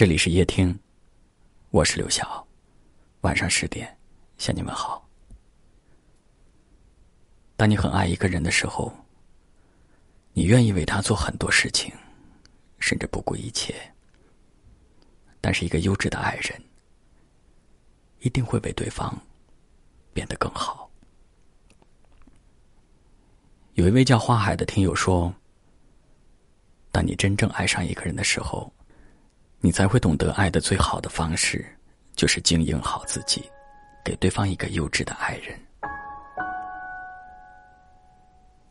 这里是夜听，我是刘晓。晚上十点，向你们好。当你很爱一个人的时候，你愿意为他做很多事情，甚至不顾一切。但是，一个优质的爱人，一定会为对方变得更好。有一位叫花海的听友说：“当你真正爱上一个人的时候。”你才会懂得，爱的最好的方式，就是经营好自己，给对方一个优质的爱人。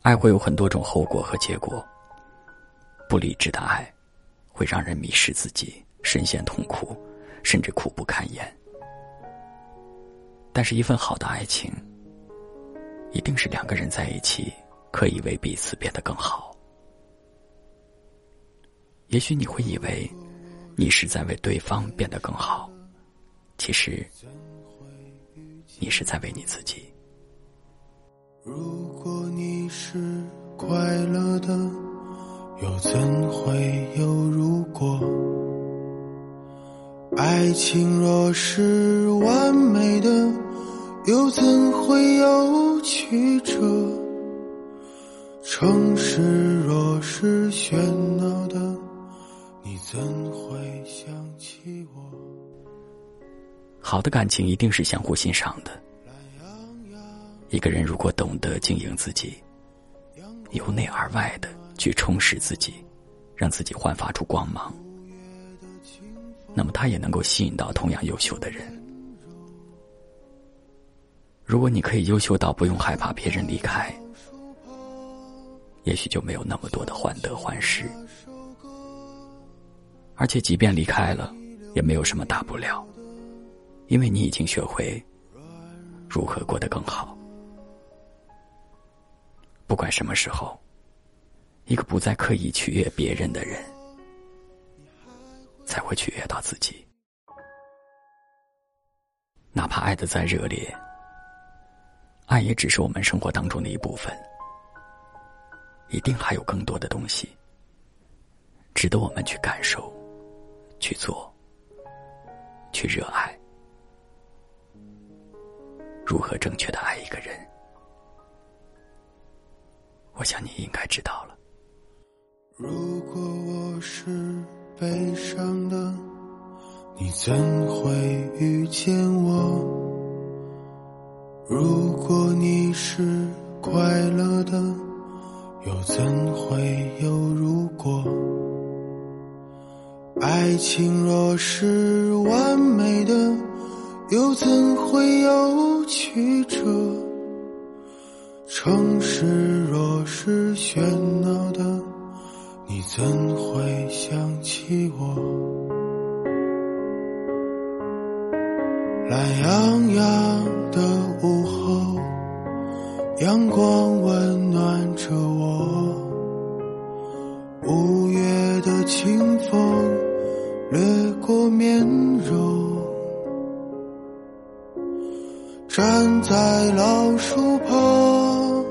爱会有很多种后果和结果，不理智的爱，会让人迷失自己，深陷痛苦，甚至苦不堪言。但是，一份好的爱情，一定是两个人在一起，可以为彼此变得更好。也许你会以为。你是在为对方变得更好，其实你是在为你自己。如果你是快乐的，又怎会有如果？爱情若是完美的，又怎会有曲折？城市若是喧闹的。你怎会好的感情一定是相互欣赏的。一个人如果懂得经营自己，由内而外的去充实自己，让自己焕发出光芒，那么他也能够吸引到同样优秀的人。如果你可以优秀到不用害怕别人离开，也许就没有那么多的患得患失。而且，即便离开了，也没有什么大不了，因为你已经学会如何过得更好。不管什么时候，一个不再刻意取悦别人的人，才会取悦到自己。哪怕爱的再热烈，爱也只是我们生活当中的一部分，一定还有更多的东西值得我们去感受。去做，去热爱。如何正确的爱一个人？我想你应该知道了。如果我是悲伤的，你怎会遇见我？如果你是快乐的，又怎会有如果？爱情若是完美的，又怎会有曲折？城市若是喧闹的，你怎会想起我？懒洋洋的午后，阳光温暖着我，五月的清风。掠过面容，站在老树旁，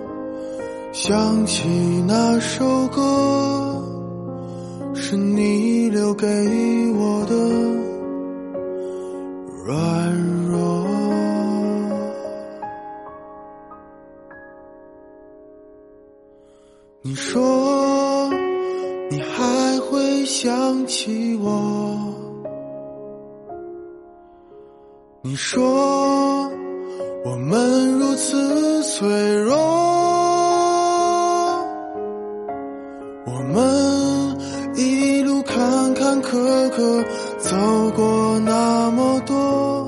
想起那首歌，是你留给我的软弱。你说，你还会想起我？你说我们如此脆弱，我们一路坎坎坷坷走过那么多，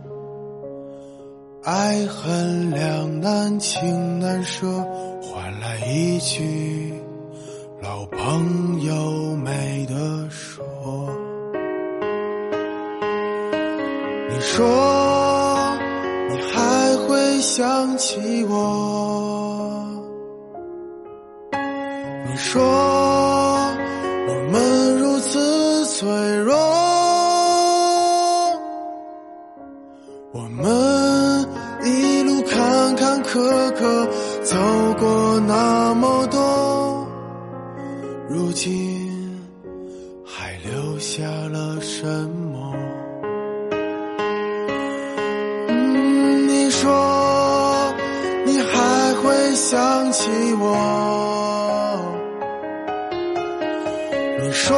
爱恨两难，情难舍，换来一句老朋友没得说。你说你还会想起我？你说我们如此脆弱，我们坎坎坷坷走过那么多，如今还留下了什么？你说你还会想起我？你说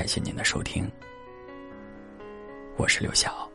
感谢您的收听，我是刘晓。